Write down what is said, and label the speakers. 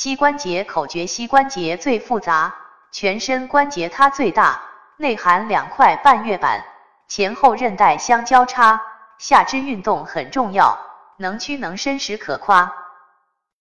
Speaker 1: 膝关节口诀膝关节最复杂全身关节它最大内含两块半月板前后韧带相交叉下肢运动很重要能屈能伸时可夸。